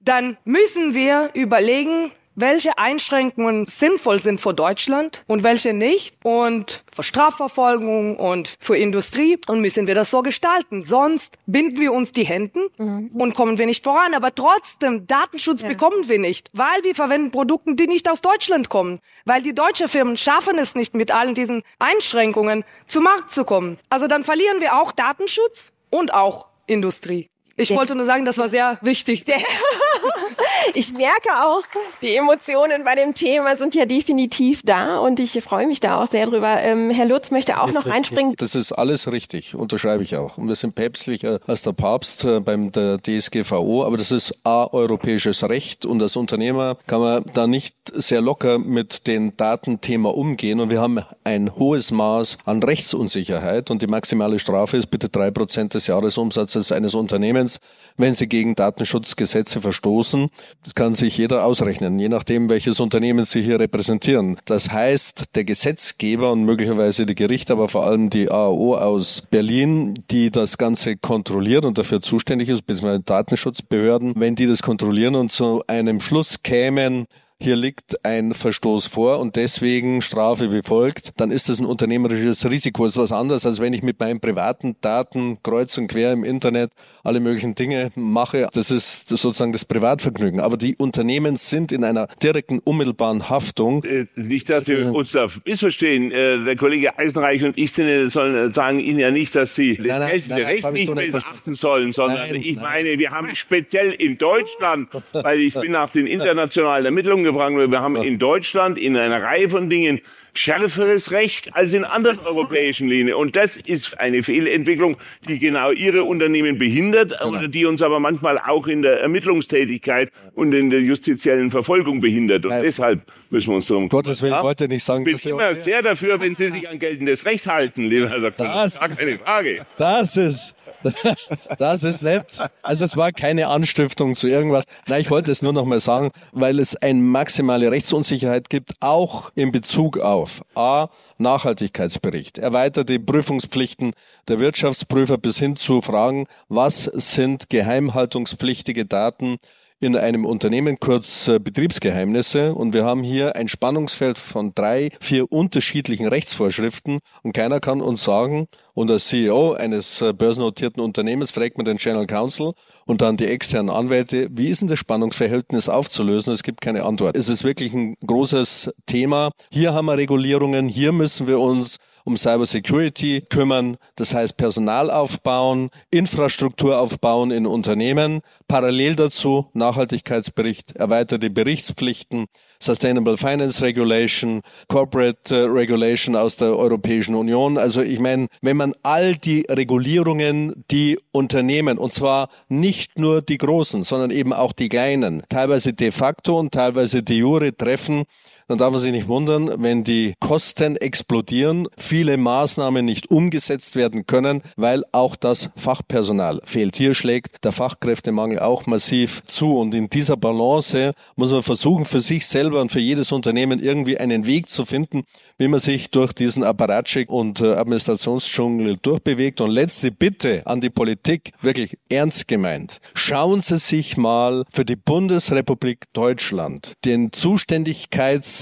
dann müssen wir überlegen, welche Einschränkungen sinnvoll sind für Deutschland und welche nicht und für Strafverfolgung und für Industrie und müssen wir das so gestalten. Sonst binden wir uns die Hände mhm. und kommen wir nicht voran. Aber trotzdem, Datenschutz ja. bekommen wir nicht, weil wir verwenden Produkte, die nicht aus Deutschland kommen, weil die deutschen Firmen schaffen es nicht, mit allen diesen Einschränkungen zu Markt zu kommen. Also dann verlieren wir auch Datenschutz und auch Industrie. Ich wollte nur sagen, das war sehr wichtig. ich merke auch, die Emotionen bei dem Thema sind ja definitiv da und ich freue mich da auch sehr drüber. Ähm, Herr Lutz möchte auch noch reinspringen. Das ist alles richtig, unterschreibe ich auch. Und wir sind päpstlicher als der Papst äh, beim der DSGVO, aber das ist A, europäisches Recht und als Unternehmer kann man da nicht sehr locker mit dem Datenthema umgehen und wir haben ein hohes Maß an Rechtsunsicherheit und die maximale Strafe ist bitte drei Prozent des Jahresumsatzes eines Unternehmens Unternehmens, wenn sie gegen Datenschutzgesetze verstoßen. Das kann sich jeder ausrechnen, je nachdem, welches Unternehmen sie hier repräsentieren. Das heißt, der Gesetzgeber und möglicherweise die Gerichte, aber vor allem die AO aus Berlin, die das Ganze kontrolliert und dafür zuständig ist, beziehungsweise Datenschutzbehörden, wenn die das kontrollieren und zu einem Schluss kämen, hier liegt ein Verstoß vor und deswegen Strafe befolgt, dann ist das ein unternehmerisches Risiko. Das ist was anderes, als wenn ich mit meinen privaten Daten kreuz und quer im Internet alle möglichen Dinge mache. Das ist sozusagen das Privatvergnügen. Aber die Unternehmen sind in einer direkten, unmittelbaren Haftung. Äh, nicht, dass wir uns da missverstehen. Äh, der Kollege Eisenreich und ich sind, sollen, sagen Ihnen ja nicht, dass Sie nein, nein, das nein, Recht nicht beachten sollen, sondern ich meine, wir haben speziell in Deutschland, weil ich bin nach den internationalen Ermittlungen gebracht. Wir haben in Deutschland in einer Reihe von Dingen schärferes Recht als in anderen europäischen Linien. Und das ist eine Fehlentwicklung, die genau ihre Unternehmen behindert und die uns aber manchmal auch in der Ermittlungstätigkeit und in der justiziellen Verfolgung behindert. Und Nein. deshalb müssen wir uns darum Gottes Willen, ja? wollte nicht sagen, ich bin immer sehr dafür, wenn Sie sich an geltendes Recht halten, lieber Herr Dr. Das, Gar keine Frage. Das ist das ist nett. Also es war keine Anstiftung zu irgendwas. Nein, ich wollte es nur noch mal sagen, weil es eine maximale Rechtsunsicherheit gibt, auch in Bezug auf A, Nachhaltigkeitsbericht, erweiterte Prüfungspflichten der Wirtschaftsprüfer bis hin zu Fragen, was sind geheimhaltungspflichtige Daten in einem Unternehmen, kurz äh, Betriebsgeheimnisse. Und wir haben hier ein Spannungsfeld von drei, vier unterschiedlichen Rechtsvorschriften. Und keiner kann uns sagen, und als CEO eines äh, börsennotierten Unternehmens fragt man den General Counsel und dann die externen Anwälte, wie ist denn das Spannungsverhältnis aufzulösen? Es gibt keine Antwort. Es ist wirklich ein großes Thema. Hier haben wir Regulierungen, hier müssen wir uns um Cyber Security kümmern, das heißt Personal aufbauen, Infrastruktur aufbauen in Unternehmen, parallel dazu Nachhaltigkeitsbericht, erweiterte Berichtspflichten, Sustainable Finance Regulation, Corporate äh, Regulation aus der Europäischen Union. Also ich meine, wenn man all die Regulierungen, die Unternehmen, und zwar nicht nur die großen, sondern eben auch die kleinen, teilweise de facto und teilweise de jure treffen, dann darf man sich nicht wundern, wenn die Kosten explodieren, viele Maßnahmen nicht umgesetzt werden können, weil auch das Fachpersonal fehlt. Hier schlägt der Fachkräftemangel auch massiv zu. Und in dieser Balance muss man versuchen, für sich selber und für jedes Unternehmen irgendwie einen Weg zu finden, wie man sich durch diesen Apparatschick und äh, Administrationsdschungel durchbewegt. Und letzte Bitte an die Politik, wirklich ernst gemeint. Schauen Sie sich mal für die Bundesrepublik Deutschland den Zuständigkeitskatalog,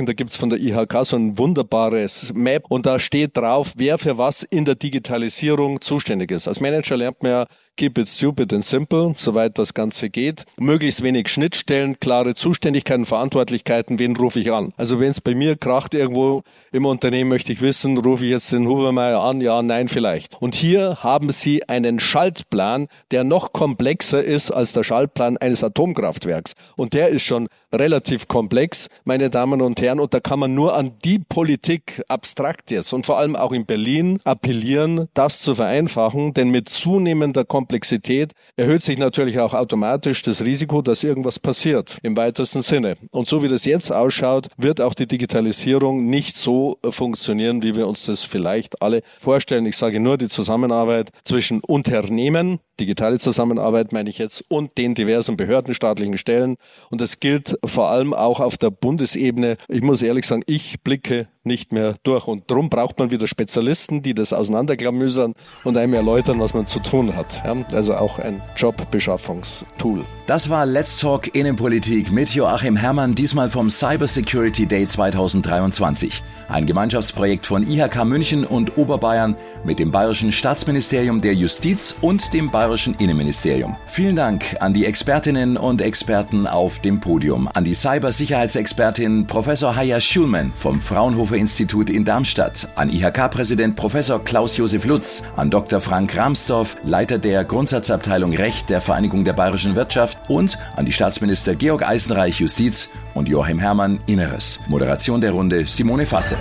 und da gibt's von der IHK so ein wunderbares Map, und da steht drauf, wer für was in der Digitalisierung zuständig ist. Als Manager lernt man ja Keep it stupid and simple, soweit das Ganze geht. Möglichst wenig Schnittstellen, klare Zuständigkeiten, Verantwortlichkeiten, wen rufe ich an? Also wenn es bei mir kracht irgendwo im Unternehmen, möchte ich wissen, rufe ich jetzt den Hubermeier an? Ja, nein, vielleicht. Und hier haben Sie einen Schaltplan, der noch komplexer ist als der Schaltplan eines Atomkraftwerks. Und der ist schon relativ komplex. meine Damen und Herren, und da kann man nur an die Politik abstrakt jetzt und vor allem auch in Berlin appellieren, das zu vereinfachen, denn mit zunehmender Komplexität erhöht sich natürlich auch automatisch das Risiko, dass irgendwas passiert im weitesten Sinne. Und so wie das jetzt ausschaut, wird auch die Digitalisierung nicht so funktionieren, wie wir uns das vielleicht alle vorstellen. Ich sage nur die Zusammenarbeit zwischen Unternehmen, digitale Zusammenarbeit meine ich jetzt, und den diversen Behörden, staatlichen Stellen. Und das gilt vor allem auch auf der Bundesebene. Ich muss ehrlich sagen, ich blicke nicht mehr durch. Und darum braucht man wieder Spezialisten, die das auseinanderklamüsern und einem erläutern, was man zu tun hat. Ja, also auch ein Jobbeschaffungstool. Das war Let's Talk Innenpolitik mit Joachim Herrmann, diesmal vom Cyber Security Day 2023. Ein Gemeinschaftsprojekt von IHK München und Oberbayern mit dem Bayerischen Staatsministerium der Justiz und dem Bayerischen Innenministerium. Vielen Dank an die Expertinnen und Experten auf dem Podium, an die Cybersicherheitsexpertin Professor Haya Schulman vom Fraunhofer Institut in Darmstadt, an IHK-Präsident Professor Klaus-Josef Lutz, an Dr. Frank Ramsdorf, Leiter der Grundsatzabteilung Recht der Vereinigung der Bayerischen Wirtschaft und an die Staatsminister Georg Eisenreich Justiz und Joachim Herrmann Inneres. Moderation der Runde Simone Fasse.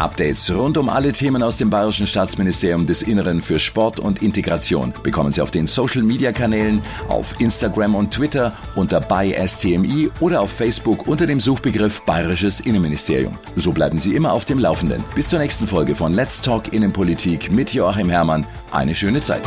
Updates rund um alle Themen aus dem Bayerischen Staatsministerium des Inneren für Sport und Integration bekommen Sie auf den Social Media Kanälen, auf Instagram und Twitter unter BySTMI oder auf Facebook unter dem Suchbegriff Bayerisches Innenministerium. So bleiben Sie immer auf dem Laufenden. Bis zur nächsten Folge von Let's Talk Innenpolitik mit Joachim Herrmann. Eine schöne Zeit.